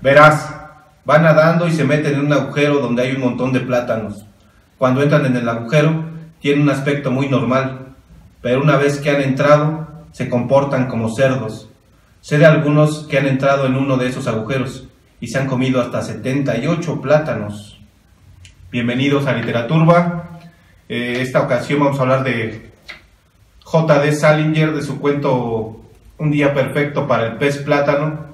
Verás, van nadando y se meten en un agujero donde hay un montón de plátanos. Cuando entran en el agujero, tienen un aspecto muy normal, pero una vez que han entrado, se comportan como cerdos. Sé de algunos que han entrado en uno de esos agujeros y se han comido hasta 78 plátanos. Bienvenidos a Literaturba. Eh, esta ocasión vamos a hablar de J.D. Salinger, de su cuento Un día perfecto para el pez plátano.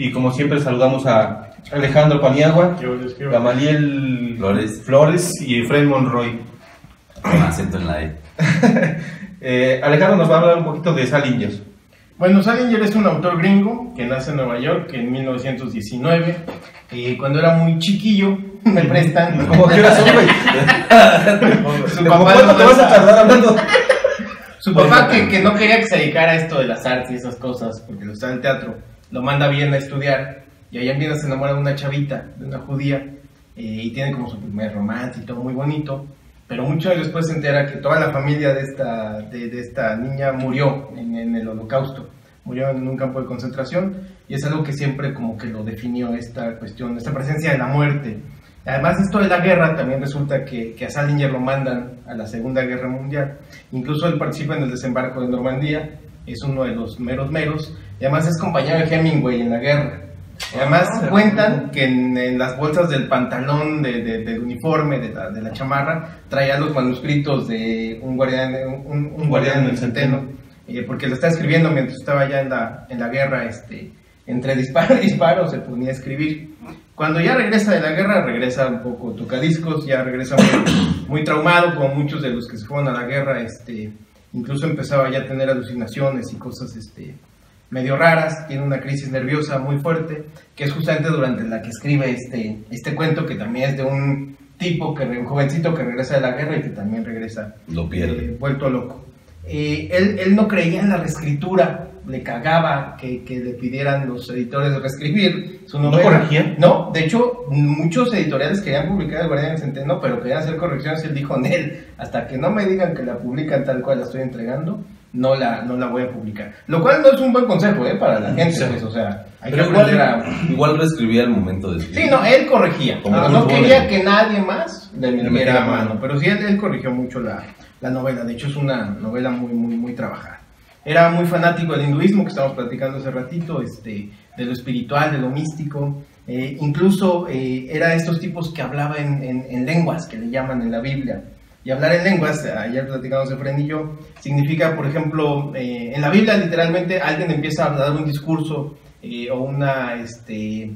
Y como siempre saludamos a Alejandro Paniagua, Gamaliel Flores. Flores y Fred Monroy. Con acento en la E. Eh, Alejandro nos va a hablar un poquito de Salinger. Bueno, Salinger es un autor gringo que nace en Nueva York en 1919. Y cuando era muy chiquillo, me prestan. Como que eras un güey. Su ¿Cómo papá, cuánto te vas a tardar hablando? su papá que, que no quería que se dedicara a esto de las artes y esas cosas, porque le gustaba el teatro, lo manda bien a estudiar. Y allá en Viena se enamora de una chavita, de una judía, eh, y tiene como su primer romance y todo muy bonito. Pero muchos años después se entera que toda la familia de esta, de esta niña murió en, en el holocausto, murió en un campo de concentración, y es algo que siempre como que lo definió esta cuestión, esta presencia de la muerte. Además, esto de la guerra también resulta que, que a Salinger lo mandan a la Segunda Guerra Mundial. Incluso él participa en el desembarco de Normandía, es uno de los meros meros, y además es compañero de Hemingway en la guerra. Y además Ah, cuentan que en, en las bolsas del pantalón, de, de- del uniforme, de la, de la chamarra, traía los manuscritos de un guardián, un, un guardián del centeno, eh, porque lo estaba escribiendo mientras estaba ya en la, en la guerra, este, entre disparo y disparo se ponía a escribir. Cuando ya regresa de la guerra, regresa un poco tocadiscos, ya regresa muy, muy traumado, como muchos de los que se fueron a la guerra, este, incluso empezaba ya a tener alucinaciones y cosas este, medio raras, tiene una crisis nerviosa muy fuerte, que es justamente durante la que escribe este, este cuento, que también es de un tipo, que, un jovencito que regresa de la guerra y que también regresa Lo pierde. eh, vuelto loco. Eh, él, él no creía en la reescritura, le cagaba que, que le pidieran los editores reescribir su ¿No novela. corregía? No, de hecho, muchos editoriales querían publicar El Guardián del Centeno, pero querían hacer correcciones y él dijo en él, hasta que no me digan que la publican tal cual la estoy entregando, no la, no la voy a publicar. Lo cual no es un buen consejo, ¿eh? Para la gente, Sí. pues, o sea, hay Pero que igual, a... igual reescribía al momento de escribir. Sí, no, él corregía. Como no, quería que nadie más le metiera metiera mano. mano. Pero sí, él, él corrigió mucho la, la novela. De hecho, es una novela muy, muy, muy trabajada. Era muy fanático del hinduismo, que estábamos platicando hace ratito, este, de lo espiritual, de lo místico. Eh, incluso eh, era de estos tipos que hablaba en, en- en lenguas, que le llaman en la Biblia. Y hablar en lenguas, ayer platicamos Efren y yo, significa, por ejemplo, eh, en la Biblia literalmente alguien empieza a dar un discurso eh, o una, este,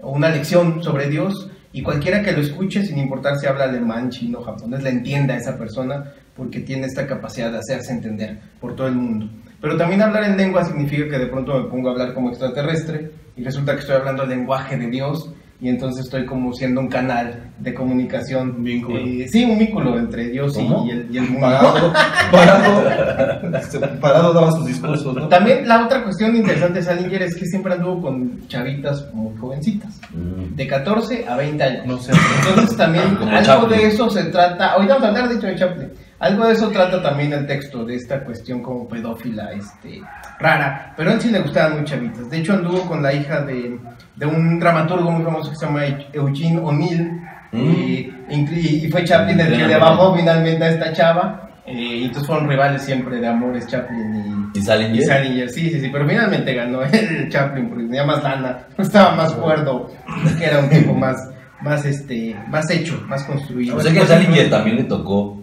o una lección sobre Dios y cualquiera que lo escuche, sin importar si habla alemán, chino, japonés, le entienda a esa persona porque tiene esta capacidad de hacerse entender por todo el mundo. Pero también hablar en lengua significa que de pronto me pongo a hablar como extraterrestre y resulta que estoy hablando el lenguaje de Dios y entonces estoy como siendo un canal de comunicación. Un vínculo. Eh, sí, un vínculo entre Dios y, y el, y el mundo. Parado, parado, este, parado daba sus discursos, ¿no? También la otra cuestión interesante de Salinger es que siempre anduvo con chavitas muy jovencitas, Mm. de 14 a 20 años. No sé. Entonces también Como algo Chaplin. de eso se trata, ahorita vamos a hablar de hecho de Chaplin, algo de eso trata también el texto, de esta cuestión como pedófila, este, rara, pero a él sí le gustaban muy chavitas, de hecho anduvo con la hija de, de un dramaturgo muy famoso que se llama Eugene O'Neill, Mm. y, y- y fue Chaplin el que le bajó finalmente a esta chava, eh, y entonces fueron rivales siempre de amores Chaplin y, ¿Y Salinger? y Salinger, sí, sí, sí, pero finalmente ganó el Chaplin porque tenía más lana, estaba más cuerdo, que era un tipo más, más, este, más hecho, más construido. O sea que a Salinger también le tocó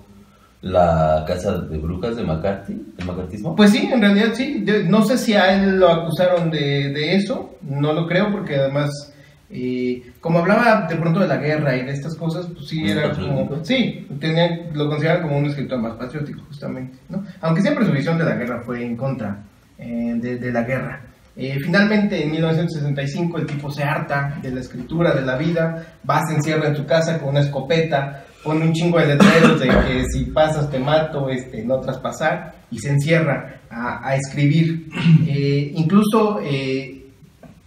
la casa de brujas de McCarthy, el macartismo. Pues sí, en realidad sí. No sé si a él lo acusaron de, de eso, no lo creo porque además, eh, como hablaba de pronto de la guerra y de estas cosas, pues sí ¿Es era patriótico? como, sí, tenía, lo consideraba como un escritor más patriótico justamente, ¿no? Aunque siempre su visión de la guerra fue en contra eh, de, de la guerra. Eh, finalmente, en 1965, el tipo se harta de la escritura, de la vida, va, se encierra en su casa con una escopeta, pone un chingo de letreros de que si pasas te mato, este, no traspasar, y se encierra a, escribir. Eh, incluso eh,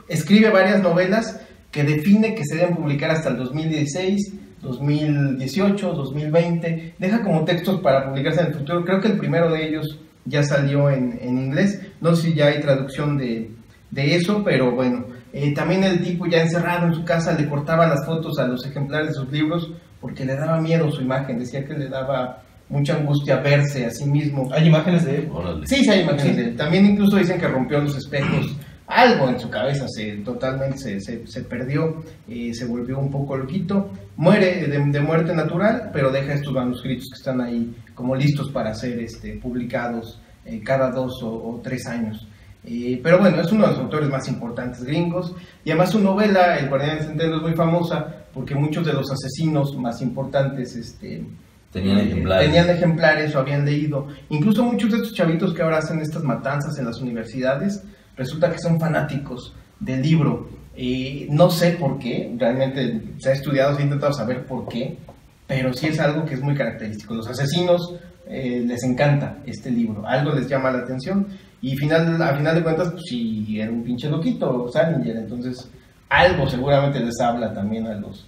escribe varias novelas que define que se deben publicar hasta el 2016, 2018, 2020. Deja como textos para publicarse en el futuro. Creo que el primero de ellos ya salió en, en inglés. No sé si ya hay traducción de, de eso, pero bueno. Eh, también el tipo ya encerrado en su casa le cortaba las fotos a los ejemplares de sus libros porque le daba miedo su imagen, decía que le daba mucha angustia verse a sí mismo. Hay imágenes de él. Órale. Sí, sí hay imágenes de él. También incluso dicen que rompió los espejos. Algo en su cabeza se totalmente se, se- se perdió, eh, se volvió un poco loquito. Muere de, de muerte natural, pero deja estos manuscritos que están ahí como listos para ser este, publicados eh, cada dos o, o tres años. Eh, pero bueno, es uno de los autores más importantes gringos. Y además su novela, El Guardián del Centeno, es muy famosa porque muchos de los asesinos más importantes este, Tenían eh, ejemplares. Tenían ejemplares o habían leído. Incluso muchos de estos chavitos que ahora hacen estas matanzas en las universidades, resulta que son fanáticos del libro. Eh, no sé por qué, realmente se ha estudiado, se ha intentado saber por qué, pero sí es algo que es muy característico. Los asesinos eh, les encanta este libro, algo les llama la atención y final, a final de cuentas, pues sí, era un pinche loquito Salinger, entonces algo seguramente les habla también a los,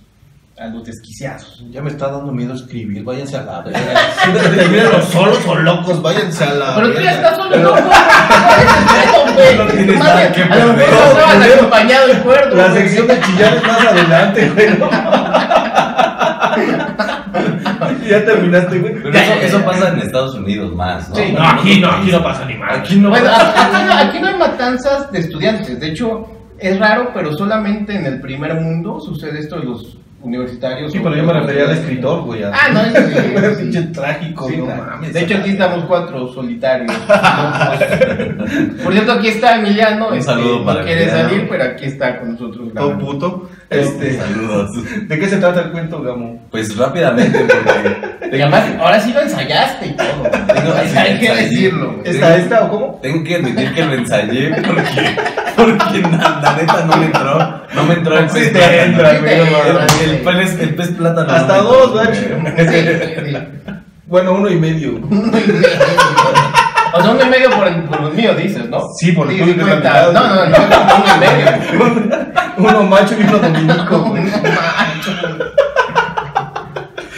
a los desquiciados. Ya me está dando miedo escribir, váyanse a la verga. Los solos o locos, váyanse a la Pero tú ya estás solo, Pero- loco. No tienes nada que A lo mejor perder. no estabas No, acompañado y cuerdo. La sección de chillar es más adelante, güey. ¿No? ya terminaste, güey. Pero eso, eso pasa en Estados Unidos más, ¿no? Sí, no, aquí no, aquí países. no pasa ni mal. Aquí no Bueno, aquí no, aquí no hay matanzas de estudiantes. De hecho, es raro, pero solamente en el primer mundo sucede esto de los universitarios. Sí, pero yo me refería al escritor, güey. Ah, no, eso sí, eso sí. Pinche trágico, Sí, no mames. de hecho, aquí estamos cuatro solitarios. Por cierto, aquí está Emiliano. Un este, saludo no para quiere Emiliano. salir, pero aquí está con nosotros. Todo puto. Este, Saludos. ¿De qué se trata el cuento, Gamo? Pues rápidamente, porque Y además, ahora sí lo ensayaste y todo. Tengo- hay, sí, hay que ensayé. decirlo. güey. ¿Esta, esta o cómo? tengo que admitir que lo ensayé porque, porque la, la neta no me entró. No me entró el pez plátano. entra, Sí. El, el pez, el pez plátano. no Hasta dos, entró, gacho. güey. Sí, sí, sí. Bueno, uno y medio. O sea, uno y medio por, el- por los míos, dices, ¿no? Sí, por el tuyo. No, no, no, uno y medio. Uno macho y uno dominico, güey. No macho.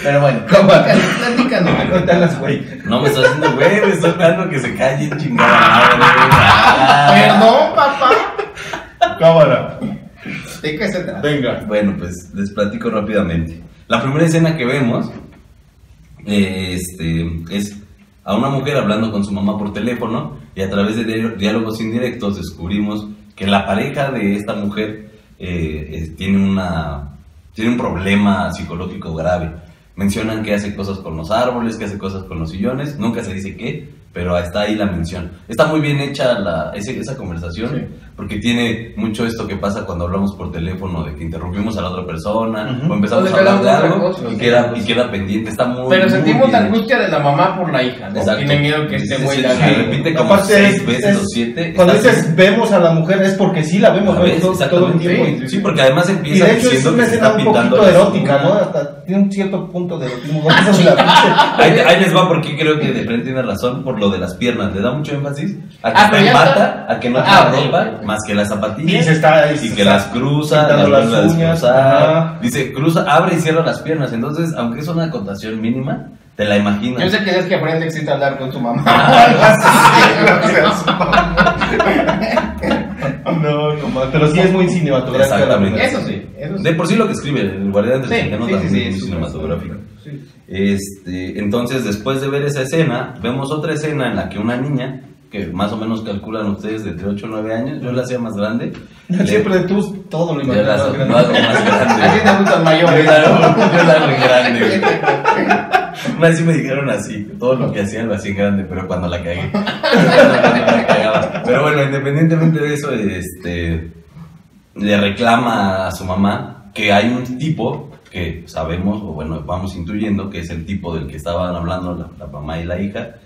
Pero bueno, platícanos. Hagas, güey. No me estás haciendo güey, me estoy esperando que se calle chingada madre. Ah. Perdón, papá. Cámara. ¿De qué se trata? Venga. Bueno, pues les platico rápidamente. La primera escena que vemos eh, este, es a una mujer hablando con su mamá por teléfono y a través de diálo- diálogos indirectos descubrimos que la pareja de esta mujer eh, tiene, una, tiene un problema psicológico grave. Mencionan que hace cosas con los árboles, que hace cosas con los sillones, nunca se dice qué, pero está ahí la mención. Está muy bien hecha la, esa conversación. Porque tiene mucho esto que pasa cuando hablamos por teléfono, de que interrumpimos a la otra persona Ujú. o empezamos O de a hablar de algo cosa, y sí. queda, y queda pendiente. Está muy Pero muy sentimos la angustia de la mamá por la hija, ¿no? Exacto. Tiene miedo que este Sí, güey sí, la sí, haga. repite como Aparte seis es- veces es- o siete. Cuando dices vemos a la mujer es porque sí la vemos todo, todo el tiempo. Sí, porque además Y empieza de hecho es diciendo una que se escena está un poquito erótica. ¿no? Hasta tiene un cierto punto de erotismo. sí Ahí, ahí les va porque creo que de frente tiene razón por lo de las piernas. Le da mucho énfasis a que Ah, bata, está. a que no Ah, tiene ok, ropa. Más que las zapatillas. Y se está- y y se que está las cruza, las las a uñas. Dice, cruza, abre y cierra las piernas. Entonces, aunque es una acotación mínima, te la imaginas. Yo sé que es que aprende existe hablar con su mamá. No, no más. Pero sí es muy cinematográfica. Exactamente. Eso sí, eso sí. De por sí lo que escribe el Guardián del Sí, sí, sí, sí, es muy cinematográfico. Sí. Este, entonces, después de ver esa escena, vemos otra escena en la que una niña, que más o menos calculan ustedes de entre 8 o 9 años, yo la hacía más grande. le- Siempre tú todo lo yo la, imaginas. lo hago más grande. A ti te gustan Yo mayores. yo la hago grande. Una vez sí me dijeron así, todo lo que hacían lo hacía en grande, pero cuando la cagué. Cuando la cagaba. Pero bueno, independientemente de eso, este, le reclama a su mamá que hay un tipo que sabemos, o bueno, vamos intuyendo que es el tipo del que estaban hablando la, la mamá y la hija.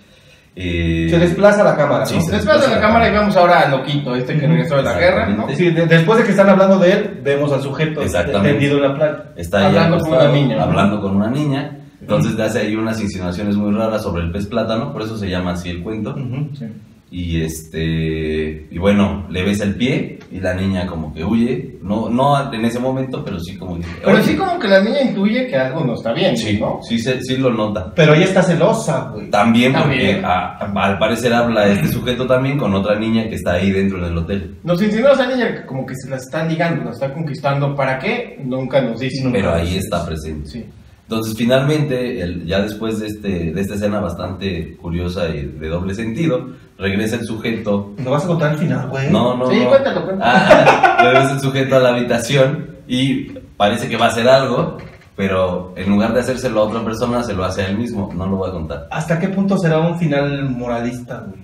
Eh, Se desplaza la cámara, Sí, ¿no? se Después de la cámara y vemos ahora al loquito este que regresó de la guerra, ¿no? Sí, de- después de que están hablando de él, vemos al sujeto tendido en la playa. está Hablando con una niña, ¿no? Hablando con una niña. Entonces le hace ahí unas insinuaciones muy raras sobre el pez plátano, por eso se llama así el cuento. Ujú. Sí. Y este, y bueno, le besa el pie y la niña como que huye, no, no en ese momento, pero sí como que... Pero sí como que la niña intuye que algo no está bien, Sí, ¿no? sí, se- sí lo nota. Pero ella está celosa, güey. También porque También. a- a- al parecer habla este sujeto también con otra niña que está ahí dentro del hotel. Nos insinúa esa niña que como que se la está ligando, la está conquistando. ¿Para qué? Nunca nos dice. Pero ahí está presente. Sí. Entonces, finalmente, el- ya después de, este, de esta escena bastante curiosa y de doble sentido, regresa el sujeto. ¿No vas a contar el final, güey? No, no, Sí, no. cuéntalo, cuéntalo. Ah, regresa el sujeto a la habitación y parece que va a hacer algo, pero en lugar de hacérselo a otra persona, se lo hace a él mismo. No lo voy a contar. ¿Hasta qué punto será un final moralista, güey?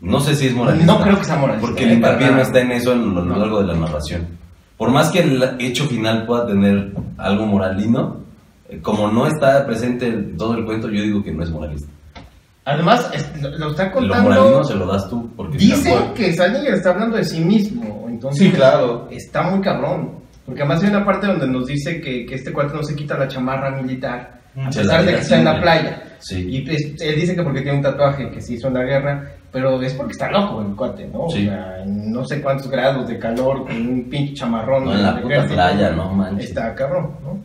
No sé si es moralista. No creo que sea moralista, Porque el hincapié no está en eso en lo No. largo de la narración. Por más que el hecho final pueda tener algo moralino, como no está presente en todo el cuento, yo digo que no es moralista. Además, es- lo, lo está Lo contando. moralino se lo das tú. Porque Dicen que Salinger está hablando de sí mismo. Entonces, Sí, claro. Está muy cabrón. Porque además hay una parte donde nos dice que, que este cuate no se quita la chamarra militar. A Se pesar de que está en la playa. Sí. Y él dice que porque tiene un tatuaje que se hizo en la guerra, pero es porque está loco el cuate, ¿no? Sí. O sea, en no sé cuántos grados de calor, con un pinche chamarrón. No, en la puta playa, no manches. Está cabrón, ¿no?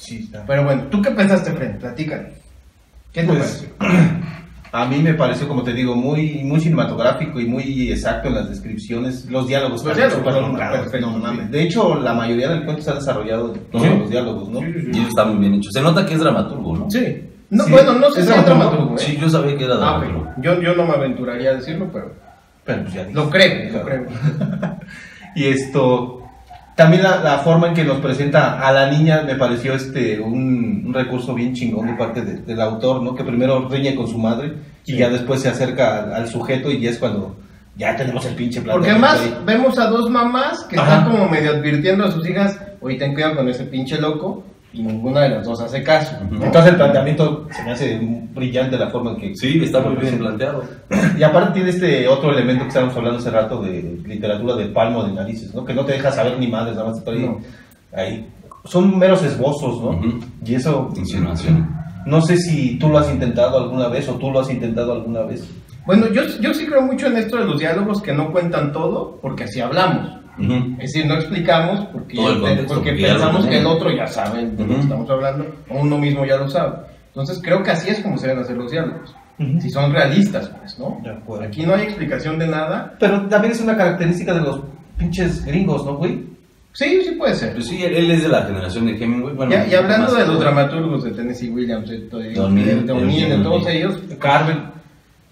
Sí, está. Pero bueno, ¿tú qué pensaste, Fred? Platícanos. ¿Qué te Pues, pareció? a mí me pareció, como te digo, muy, muy cinematográfico y muy exacto en las descripciones. Los diálogos Los diálogos son perfectos, no. De hecho, la mayoría del cuento se ha desarrollado en todos Sí. los diálogos, ¿no? Y está muy bien hecho. Se nota que es dramaturgo, ¿no? Sí. No, Sí. Bueno, no sé ¿Es si es dramaturgo? dramaturgo, ¿eh? Sí, yo sabía que era Ah, dramaturgo. yo, yo no me aventuraría a decirlo, pero Pero pues ya dije. lo creo, lo creo. Y esto, también la, la forma en que nos presenta a la niña me pareció este un, un recurso bien chingón de parte de- del autor, ¿no? Que primero riñe con su madre y Sí. ya después se acerca al, al sujeto y ya es cuando ya tenemos el pinche plan. Porque además vemos a dos mamás que Ajá. están como medio advirtiendo a sus hijas, oye, ten cuidado con ese pinche loco, y ninguna de las dos hace caso. ¿no? Entonces el planteamiento se me hace brillante la forma en que... Sí, está muy bien planteado. Y aparte tiene este otro elemento que estábamos hablando hace rato de literatura de palmo de narices, ¿no? Que no te deja saber ni madres, nada más está ahí. No. ahí. Son meros esbozos, ¿no? Ujú. Y eso... Insinuación. No sé si tú lo has intentado alguna vez o tú lo has intentado alguna vez. Bueno, yo, yo sí creo mucho en esto de los diálogos que no cuentan todo, porque así hablamos. Ujú. Es decir, no explicamos porque, contexto, porque pensamos que el otro ya sabe de lo que estamos hablando, o uno mismo ya lo sabe. Entonces creo que así es como se deben hacer los diálogos. Ujú. Si son realistas, pues, ¿no? Aquí no hay explicación de nada. Pero también es una característica de los pinches gringos, ¿no, güey? Sí, sí puede ser. Pues sí, él, él es de la generación de Hemingway. Bueno, Ya- y hablando de los dramaturgos de Tennessee Williams, de, de, Don Neal, de- de O'Neill, de todos ellos, Carver.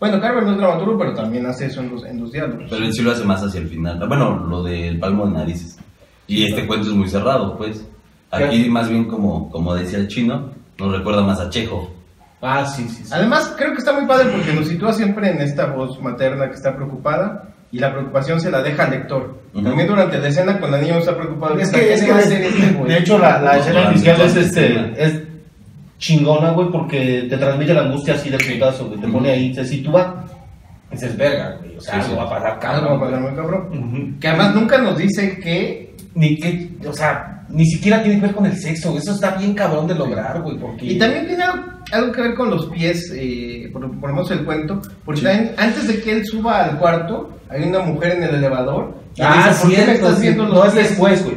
Bueno, Carver no es dramaturgo, pero también hace eso en los, en los diálogos. Pero él sí lo hace más hacia el final. Bueno, lo del palmo de narices. Y este cuento es muy cerrado, pues. Aquí, más bien, como, como decía el chino, nos recuerda más a Chejo. Ah, sí, sí, sí. Además, creo que está muy padre porque nos sitúa siempre en esta voz materna que está preocupada y la preocupación se la deja al lector. También durante la escena cuando la niña no está preocupada. Es que, es ¿qué que va a de, hacer este de hecho la, la escena inicial es, este, es chingona, güey, porque te transmite la angustia así de putazo, güey. Te Ujú. pone ahí, se sitúa. Y dices, verga, güey. O sea, Sí, algo sí. va a pasar, Algo cabrón. va a pasar muy cabrón. Ujú. Que además nunca nos dice que... Ni que, o sea, ni siquiera tiene que ver con el sexo. Eso está bien cabrón de lograr, güey. Porque... Y también tiene algo, que ver con los pies, eh, por, menos el cuento, porque también antes de que él suba al cuarto, hay una mujer en el elevador. y Ah, dice, ¿por qué me estás sí. viendo los No es pies?" después, güey.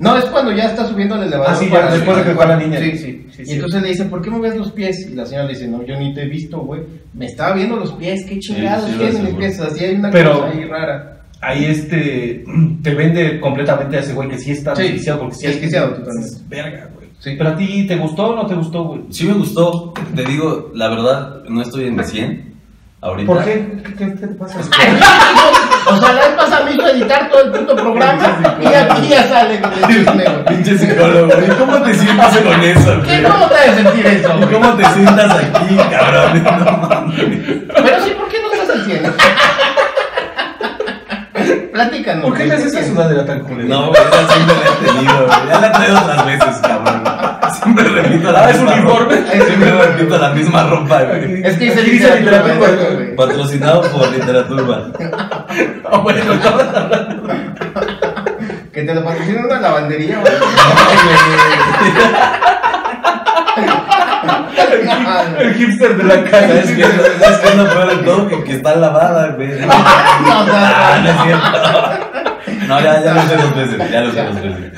No, es cuando ya está subiendo al elevador. Ah, sí, ya, para después de que fue la niña. Sí, Sí, sí, y sí. entonces le dice, ¿por qué me ves los pies? Y la señora le dice, no, yo ni te he visto, güey. Me estaba viendo los pies, qué chingados sí, tienen mis aseguro. pies. Así hay una Pero- cosa ahí rara. Ahí este te vende completamente a ese güey que sí está Sí, desquiciado porque sí es desquiciado totalmente. Verga, güey. Sí. Pero a ti te gustó o no te gustó, güey. Sí me gustó, te digo, la verdad, no estoy en mi 100 ahorita. ¿Por qué? ¿Qué, qué- qué te pasa? o sea, la vez pasada me hizo editar todo el puto programa y aquí ya sale. Pinche psicólogo, ¿y cómo te sientes con eso? ¿Qué? ¿Cómo te ha de sentir eso, cómo te sientas aquí, cabrón? No mames. Pero sí, ¿por qué no estás haciendo? Platícanos. ¿Por qué le haces esa ¿qué sudadera tan culera? No, güey, esa siempre la he tenido, güey. Ya la he traído otras veces, cabrón. Siempre repito la Ah, ¿es misma uniforme? ropa. Siempre repito la misma ropa, güey. Es que dice literatura, literatura, güey, güey. Patrocinado por Literaturba. Ah, bueno, estabas hablando. Que te lo patrocina una lavandería, güey. El hipster de la casa. ¿Sabes qué es lo peor de todo? Que, que está lavada, güey. No, no, Ah, no no. es cierto. No, ya, ya lo sé dos veces. Ya lo sé dos veces.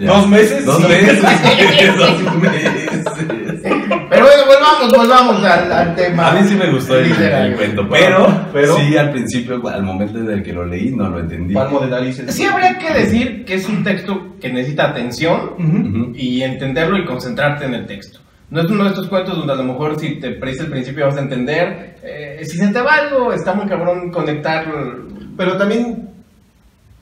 Ya. ¿Dos meses? Dos Sí. meses. Dos meses. Pero bueno, volvamos, volvamos al, al tema. A mí sí me gustó el, el cuento, pero, Pero- sí al principio, al momento en el que lo leí, no lo entendí. Sí habría que decir que es un texto que necesita atención Ujú. Ujú. y entenderlo y concentrarte en el texto. No es uno de estos cuentos donde a lo mejor si te presta el principio vas a entender. Eh, si se te va algo, está muy cabrón conectar. Pero también,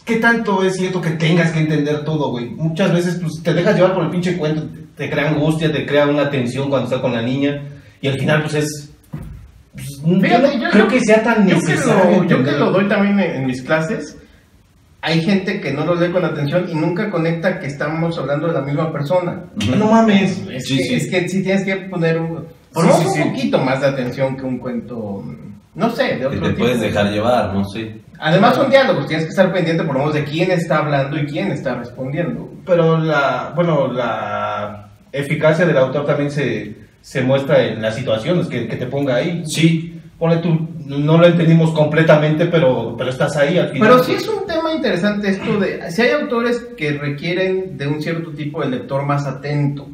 ¿qué tanto es cierto que tengas que entender todo, güey? Muchas veces pues, te dejas llevar por el pinche cuento, te crea angustia, te crea una tensión cuando estás con la niña, y al final, pues es. pues, yo no yo- creo que sea tan Yo que, necesario. lo, yo que lo doy también en, en mis clases, hay gente que no lo lee con atención y nunca conecta que estamos hablando de la misma persona. Ujú. No mames. Es, Sí, que, sí. es que sí tienes que poner un, por Sí, un poquito más de atención que un cuento, no sé, de Que otro te tipo. puedes dejar llevar, no sé. Además son diálogos, tienes que estar pendiente por lo menos de quién está hablando y quién está respondiendo. Pero la, bueno, la eficacia del autor también se, se muestra en las situaciones que, que te ponga ahí. Sí, Ponle tú, no lo entendimos completamente, pero, pero estás ahí al final. Pero sí es un tema interesante esto de, si hay autores que requieren de un cierto tipo de lector más atento.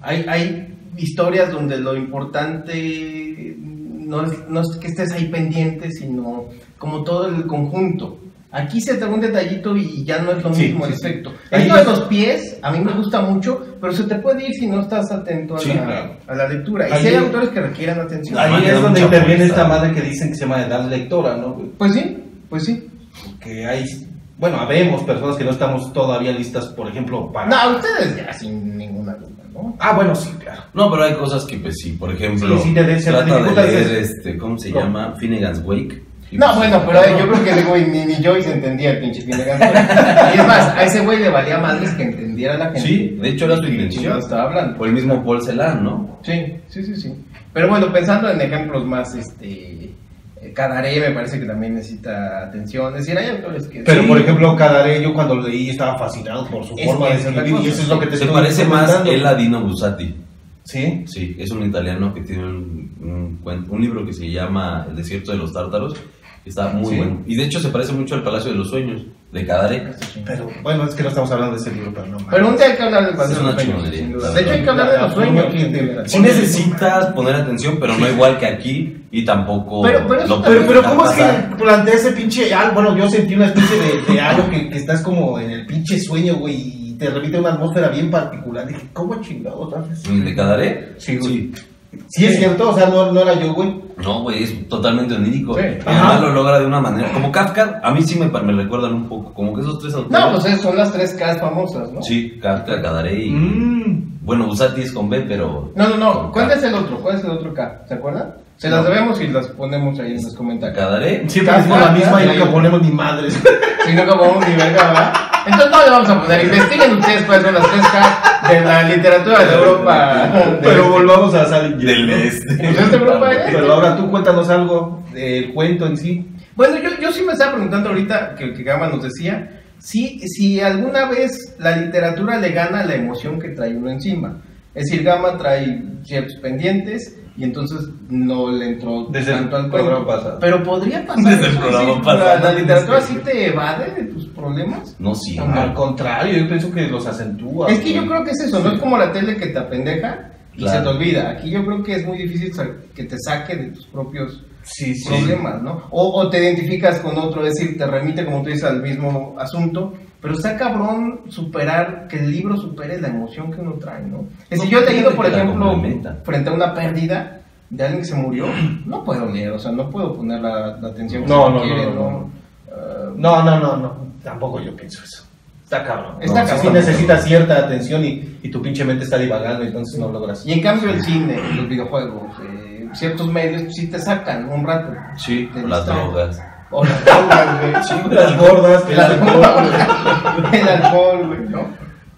Hay, hay historias donde lo importante no es, no es que estés ahí pendiente, sino como todo el conjunto. Aquí se te da un detallito y ya no es lo Sí, mismo el sí, sí. efecto. Ahí Esto de es- los pies, a mí me gusta mucho, pero se te puede ir si no estás atento a, Sí, la, claro. a la lectura. Y Ahí si hay es- autores que requieran atención. Ahí es donde interviene esta madre que dicen que se llama edad lectora, ¿no? Pues sí, pues sí. Que hay, bueno, habemos personas que no estamos todavía listas, por ejemplo, para... No, ustedes ya sin ninguna duda, ¿no? Ah, bueno, sí, claro. No, pero hay cosas que, pues sí, por ejemplo, Sí, sí, trata de leer, este, ¿cómo se No. llama? Finnegan's Wake. No, pues, bueno, pero eh, yo creo que güey, ni, ni Joyce entendía el pinche Finnegan. Y es más, a ese güey le valía madres que entendiera la gente. Sí, de hecho era su ¿De qué intención. estaba hablando. O el mismo Paul Celan, ¿no? Sí, sí, sí, sí. Pero bueno, pensando en ejemplos más, este... eh, Cadaré me parece que también necesita atención. Es decir, hay autores que... Pero, sí, por ejemplo, Cadaré, yo cuando lo leí estaba fascinado por su Es forma de escribir, y eso es lo que te Se parece más él a Dino Buzzati. ¿Sí? Sí, es un italiano que tiene un, un, un libro que se llama El desierto de los tártaros. Está muy Sí. bueno. Y de hecho se parece mucho al Palacio de los Sueños, de Cadaré. Pero, bueno, es que no estamos hablando de ese libro, pero no. Pero un día hay que hablar del Palacio de una los Sueños, chingonería. sin duda. De hecho, hay que hablar de los sueños. Sí necesitas poner atención, pero no igual que aquí y tampoco Pero- pero eso Pero, pero ¿cómo es que plantea ese pinche algo? Bueno, yo sentí una especie de, de algo que, que estás como en el pinche sueño, güey, y te remite a una atmósfera bien particular. Dije, ¿cómo chingados haces? ¿El de Cadaré? Sí, güey. Sí, es cierto, o sea, no, no era yo, güey. No, güey, es totalmente onírico. Sí. Además lo logra de una manera. Como Kafka, a mí sí me, me recuerdan un poco. Como que esos tres autores. No, pues es- son las tres Ks famosas, ¿no? Sí, Kafka, Cadaré y. Mm. Bueno, Busati es con B, pero. No, no, no. ¿Cuál K. es el otro? ¿Cuál es el otro K? ¿Se acuerdan? Se las debemos y las ponemos ahí en los comentarios. Cadaré. Siempre decimos la misma y nunca ponemos ni madres. Si no acabamos ni verga, ¿verdad? Entonces no le vamos a poner. Investiguen ustedes cuáles son las K de la literatura de Europa. Pero volvamos a Salinger. Del este. Pues Europa, ¿eh? Pero ahora tú cuéntanos algo del cuento en sí. Bueno, yo, yo sí me estaba preguntando ahorita que, que Gama nos decía si, si alguna vez la literatura le gana la emoción que trae uno encima. Es decir, Gama trae ciertos pendientes y entonces no le entró Desde tanto al programa pasado. Pero podría pasar. Desde el programa sí, pasado. La, la literatura sí te evade de tus problemas. No, sí. No. Al contrario, yo pienso que los acentúa. Es que yo creo que es eso, no es como la tele que te apendeja y Claro. se te olvida. Aquí yo creo que es muy difícil que te saque de tus propios sí. problemas, ¿no? O, o te identificas con otro, es decir, te remite, como tú dices, al mismo asunto, pero está cabrón superar, que el libro supere la emoción que uno trae, ¿no? Es decir, No, yo he leído, por ejemplo, frente a una pérdida de alguien que se murió, no puedo leer, o sea, no puedo poner la, la atención que No, se no, requiere, no, no, Eh, No, no, no, no. Tampoco yo pienso eso. Está cabrón. Está No, cabrón. Sí necesitas cierta atención y, y tu pinche mente está divagando, entonces no logras. Y en cambio el cine, los videojuegos, eh, ciertos medios sí te sacan un rato. Sí, Te las drogas. O las drogas, güey. Sí, las gordas, El alcohol, el alcohol, güey, ¿no?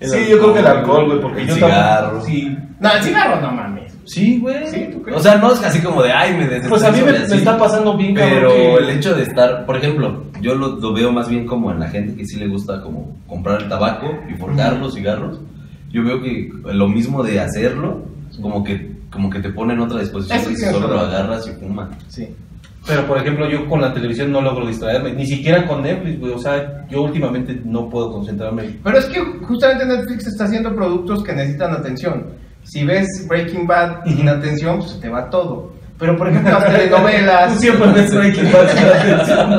El Sí, yo creo que el alcohol, güey, porque el yo cigarro. Sí. No, el cigarro no mames. Sí, güey. Sí, ¿tú crees? O sea, no es así como de, ay, me Pues a mí me, está pasando bien, cabrón, Pero que- el hecho de estar, por ejemplo, yo lo, lo veo más bien como en la gente que sí le gusta como comprar el tabaco y forjar los cigarros. Yo veo que lo mismo de hacerlo, como que como que te pone en otra disposición y solo lo agarras y fuma. Sí. Pero, por ejemplo, yo con la televisión no logro distraerme, ni siquiera con Netflix, güey. O sea, yo últimamente no puedo concentrarme. Pero es que justamente Netflix está haciendo productos que necesitan atención. Si ves Breaking Bad sin atención, pues se te va todo. Pero por ejemplo, las telenovelas, Tú siempre ves Breaking Bad sin atención.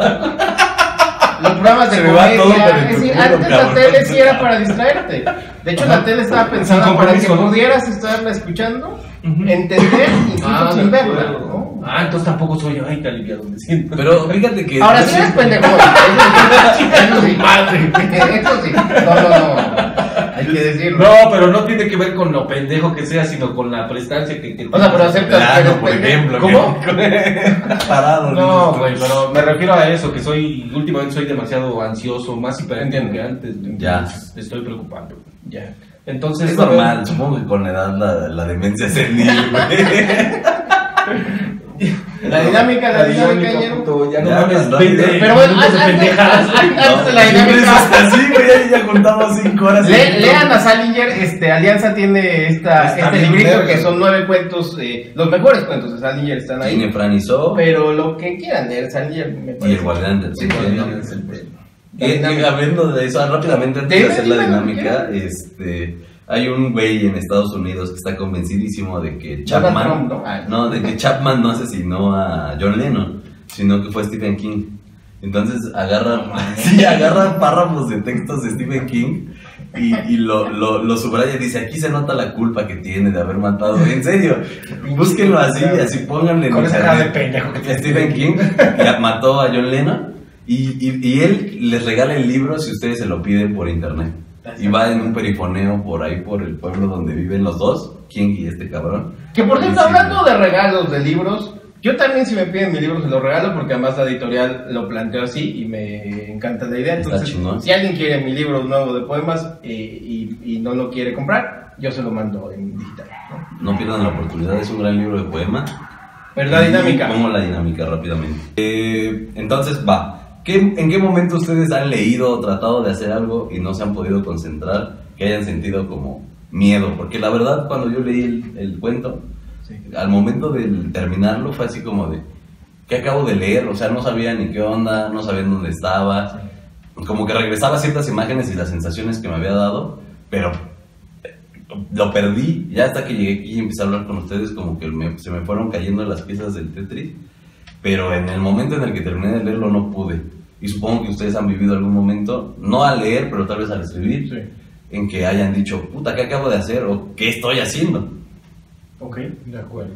los programas de comedia, es decir, antes la tele sí era para distraerte. De hecho, la tele estaba pensada para que pudieras estarla escuchando, entender, incluso Ah, sin verla. ¿no? Ah, entonces tampoco soy ay, qué aliviado me siento. Pero fíjate que. Ahora yo sí eres pendejo. Eso sí, eso sí. No, no, no. Hay que decirlo. No, pero no tiene que ver con lo pendejo que sea, sino con la prestancia que, que O sea, pero aceptas Plano, por pendejo. ejemplo. ¿Cómo? Parado. No, güey, pero me refiero a eso, que soy, últimamente soy demasiado ansioso, más hiperactivo que antes. Ya. Estoy preocupando. Ya. Entonces, Es normal, supongo que con la edad la, la demencia senil, güey. La dinámica, la dinámica, dinámica, Ñero. puto, ya no Ya, mames, 20 rápido. Pero bueno, antes, pendejadas, güey. antes- antes de la dinámica. hasta así, güey, ya- ya contamos cinco horas. Le- lean a Salinger, este, Alianza tiene esta, Está este librito que son nueve cuentos, eh, los mejores cuentos de Salinger están Tiene ahí. Franizó Pero lo que quieran leer, Salinger me y parece. el guardián del Sí. Guardián. Y, y hablando de eso, rápidamente antes de hacer la dinámica, este, hay un güey en Estados Unidos que está convencidísimo de que Chapman. Ah. no, de que Chapman no asesinó a John Lennon, sino que fue Stephen King. Entonces agarra, sí, agarra párrafos de textos de Stephen King y, y lo, lo, lo subraya y dice, aquí se nota la culpa que tiene de haber matado. En serio, búsquenlo así, así pónganle en que tiene. Stephen King ya mató a John Lennon y, y, y él les regala el libro si ustedes se lo piden por internet. Y va en un perifoneo por ahí, por el pueblo donde viven los dos, King y este cabrón. Que por cierto, sí, hablando de regalos de libros, yo también si me piden mi libro se lo regalo porque además la editorial lo planteó así y me encanta la idea. Está Entonces, chingón. si alguien quiere mi libro nuevo de poemas eh, y, y no lo quiere comprar, yo se lo mando en digital. ¿no? No pierdan la oportunidad, es un gran libro de poemas. Y dinámica. Pongo la dinámica rápidamente. Eh, entonces, va. ¿Qué, ¿En qué momento ustedes han leído o tratado de hacer algo y no se han podido concentrar? Que hayan sentido como miedo. Porque la verdad, cuando yo leí el, el cuento, Sí. al momento de terminarlo fue así como de, ¿qué acabo de leer? O sea, no sabía ni qué onda, no sabía dónde estaba. Como que regresaba ciertas imágenes y las sensaciones que me había dado, pero eh, lo perdí. Ya hasta que llegué aquí y empecé a hablar con ustedes, como que me- se me fueron cayendo las piezas del Tetris. Pero en el momento en el que terminé de leerlo no pude. Y supongo que ustedes han vivido algún momento, no al leer, pero tal vez al escribir, Sí. en que hayan dicho, puta, ¿qué acabo de hacer? o ¿qué estoy haciendo? Ok. De acuerdo.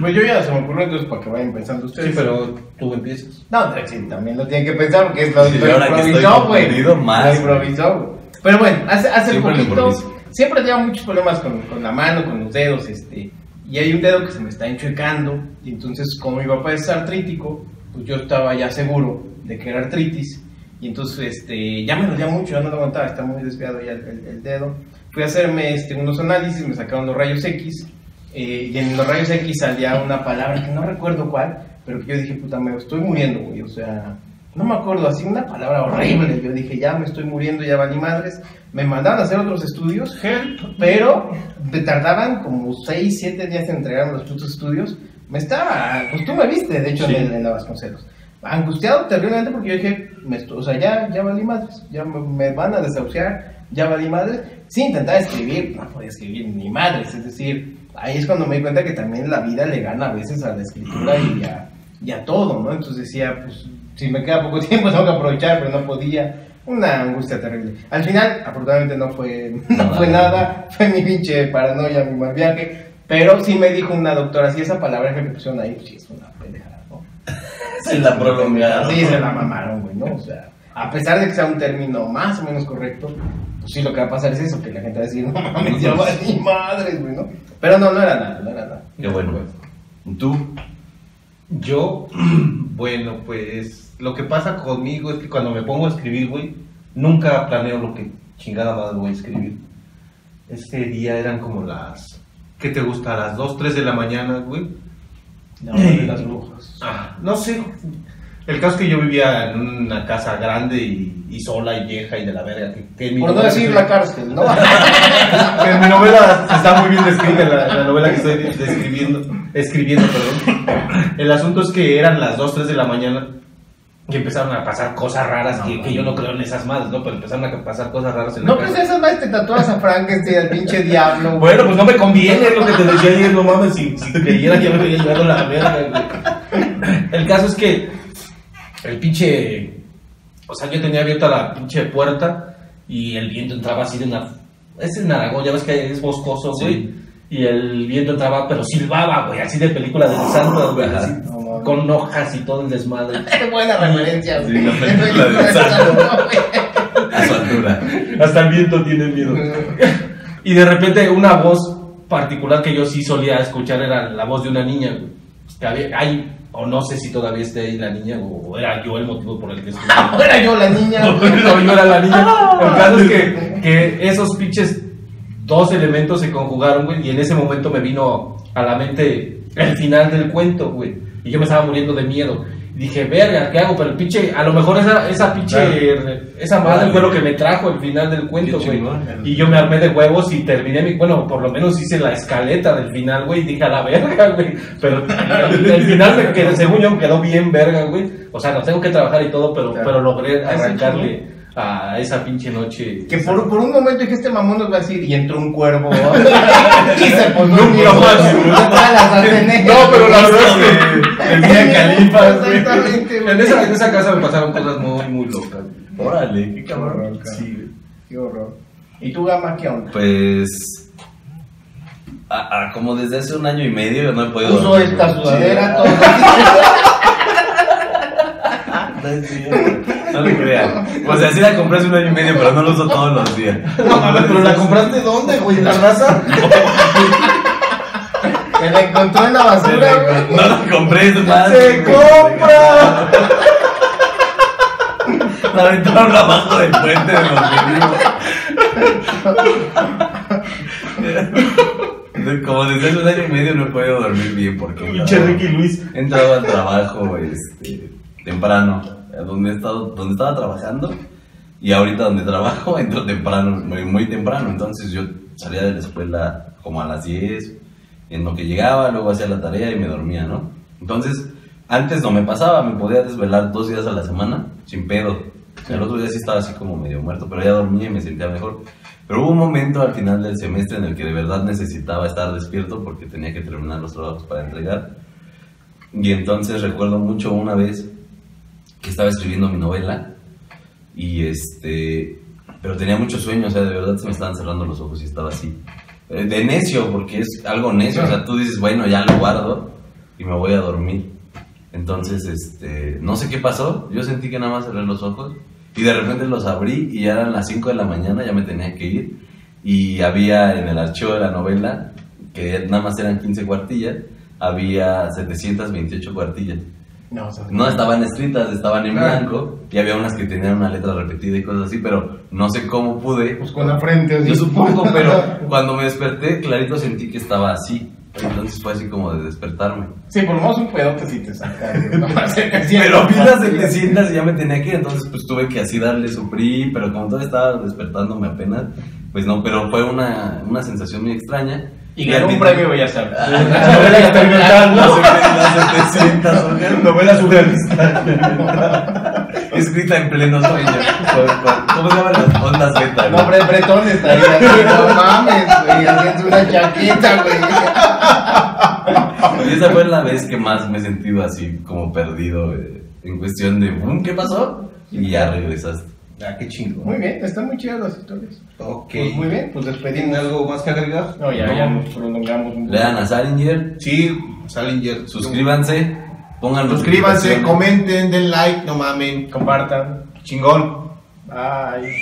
Pues yo ya se me ocurrió entonces para que vayan pensando ustedes. Sí, pero tú empiezas. No, sí, también lo tienen que pensar porque es lo, Sí, improvisó, güey. Lo improvisó. Pero bueno, hace, hace Siempre poquito, siempre tengo muchos problemas con, con la mano, con los dedos, este, y hay un dedo que se me está enchuecando, y entonces como mi papá es artrítico, pues yo estaba ya seguro de que era artritis, y entonces este, ya me dolía mucho, ya no lo aguantaba, está muy desviado ya el, dedo. Fui a hacerme este, unos análisis, me sacaron los rayos X, eh, y en los rayos X salía una palabra que no recuerdo cuál, pero que yo dije, puta, me estoy muriendo, güey, o sea, no me acuerdo, así una palabra horrible. Yo dije, ya me estoy muriendo, ya valí madres. Me mandaron a hacer otros estudios, help, pero me tardaban como 6, 7 días en entregarme los putos estudios. Me estaba, pues tú me viste, de hecho, Sí. en, en la Vasconcelos. Angustiado terriblemente porque yo dije, me o sea, ya, ya valí madres, ya me, me van a desahuciar, ya valí madres. Sí, intentaba escribir, no podía escribir ni madres, es decir, ahí es cuando me di cuenta que también la vida le gana a veces a la escritura y a, y a todo, ¿no? Entonces decía, pues si me queda poco tiempo tengo que aprovechar, pero no podía. Una angustia terrible. Al final, afortunadamente no fue, no Nada. fue nada, fue mi pinche paranoia, mi mal viaje, pero sí me dijo una doctora, si esa palabra que pusieron ahí, pues sí es una pendejada, ¿no? Se la prolongaron. Sí, se la mamaron, güey, ¿no? O sea, a pesar de que sea un término más o menos correcto, pues sí lo que va a pasar es eso, que la gente va a decir, no mames, ya madres, güey, ¿no? Pero no, no era nada, no era nada. Qué bueno. ¿Tú? Yo, bueno, pues lo que pasa conmigo es que cuando me pongo a escribir, güey, nunca planeo lo que chingada madre voy a escribir. Ese día eran como las, ¿qué te gusta? Las 2, 3 de la mañana, güey. La hora de las brujas. Ah, no sé, El caso es que yo vivía en una casa grande y, y sola y vieja y de la verga. Que, que mi Por no decir la cárcel, ¿no? que en mi novela está muy bien descrita, la, la novela que estoy describiendo, escribiendo, perdón. El asunto es que eran las 2, 3 de la mañana y empezaron a pasar cosas raras que, que yo no creo en esas madres, ¿no? Pero empezaron a pasar cosas raras en la No, pues esas más te tatuas a Frankenstein, al pinche diablo. güey. Bueno, pues no me conviene, es lo que te decía ayer, no mames, si, si creyera ya me había llevado la verga, güey. El caso es que el pinche, o sea, yo tenía abierta la pinche puerta y el viento entraba así de una, es en Aragón, ya ves que es boscoso, güey. Sí. Y el viento entraba, pero silbaba, güey, así de película del santo, güey, Ajá. así, No. Con hojas y todo el desmadre. Buena referencia, Sí, güey. la película del santo. A su altura. Hasta el viento tiene miedo. Y de repente una voz particular que yo sí solía escuchar era la voz de una niña, güey. Que había, hay, o no sé si todavía esté ahí la niña, o, era yo el motivo por el que escuchaba. Era yo la niña. No, yo era la niña. El caso es que, que esos pinches dos elementos se conjugaron, güey, y en ese momento me vino a la mente el final del cuento, güey. Y yo me estaba muriendo de miedo. Y dije, verga, ¿qué hago? Pero el pinche, a lo mejor esa, esa pinche, esa madre fue lo que me trajo el final del cuento, güey. Y yo me armé de huevos y terminé mi, bueno, por lo menos hice la escaleta del final, güey, y dije a la verga, güey. Pero el, final me quedó, según yo, me quedó bien verga, güey. O sea, no tengo que trabajar y todo, pero, Claro. pero logré arrancarle a esa pinche noche. Que por, por un momento dije, este mamón nos va a decir, y entró un cuervo. y se posó un. No, No, pero la verdad es que el día Califa. Exactamente, güey. En esa, en esa casa me pasaron cosas muy, muy locas. Órale, qué cabrón. Sí. Qué horror. ¿Y tú, Gama, qué onda? Pues. a- a- como desde hace un año y medio yo no he podido. Dormir. esta sudadera, todo. No le crean. O sea, sí la compré hace un año y medio, pero no lo uso todos los días. No mames, pero la compraste dónde, güey? ¿En la raza? Que la encontró en la basura, güey. No la compré, es más. ¡Se compra! La aventaron abajo del puente de los vivimos. Como desde hace un año y medio no he podido dormir bien porque Pinche Ricky Luis. he entrado al trabajo este, temprano, donde, he estado, donde estaba trabajando y ahorita donde trabajo entro temprano, muy, muy temprano, entonces yo salía de la escuela como a las 10, en lo que llegaba, luego hacía la tarea y me dormía, ¿no? Entonces, antes no me pasaba, me podía desvelar dos días a la semana sin pedo. El otro día sí estaba así como medio muerto, pero ya dormía y me sentía mejor. Pero hubo un momento al final del semestre en el que de verdad necesitaba estar despierto porque tenía que terminar los trabajos para entregar. Y entonces recuerdo mucho una vez que estaba escribiendo mi novela y este pero tenía mucho sueño, o sea, de verdad se me estaban cerrando los ojos y estaba así. Eh, De necio, porque es algo necio, o sea, tú dices, bueno, ya lo guardo y me voy a dormir. Entonces, este, no sé qué pasó, yo sentí que nada más cerré los ojos y de repente los abrí y ya eran las 5 de la mañana, ya me tenía que ir y había en el archivo de la novela, que nada más eran 15 cuartillas, había 728 cuartillas. No, o sea, No estaban escritas, estaban en blanco y había unas que tenían una letra repetida y cosas así, pero no sé cómo pude. Pues con la frente así. Yo supongo, pero cuando me desperté, clarito sentí que estaba así. Entonces fue así como de despertarme. Sí, por lo menos un pedote sí te saca. güey. No más cerca, sí, Pero vi más. las 700 y ya me tenía que ir, entonces pues tuve que así darle su PRI, pero como todavía estaba despertándome apenas, pues no, pero fue una, una sensación muy extraña. Y ganó un premio Bellas Artes. Novela experimental, Las ¿no? 700, oigan. Novela surrealista. escrita en pleno sueño. ¿Cómo se llaman las ondas beta? No, güey? Bre- Bretón estaría así, no mames, güey, haciendo una chaqueta, güey. Y esa fue la vez que más me he sentido así como perdido en cuestión de "Bum, ¿qué pasó? Y ya regresaste. Ah, qué chingo. Muy bien, están muy chidas las historias. Ok. Pues muy bien, pues ¿Tienen despedimos. algo más que agregar? No, ya, ya nos prolongamos un poco. Lean a Salinger, Sí, Salinger. suscríbanse, pongan Suscríbanse, comenten, den like, no mamen. Compartan. Chingón. Bye.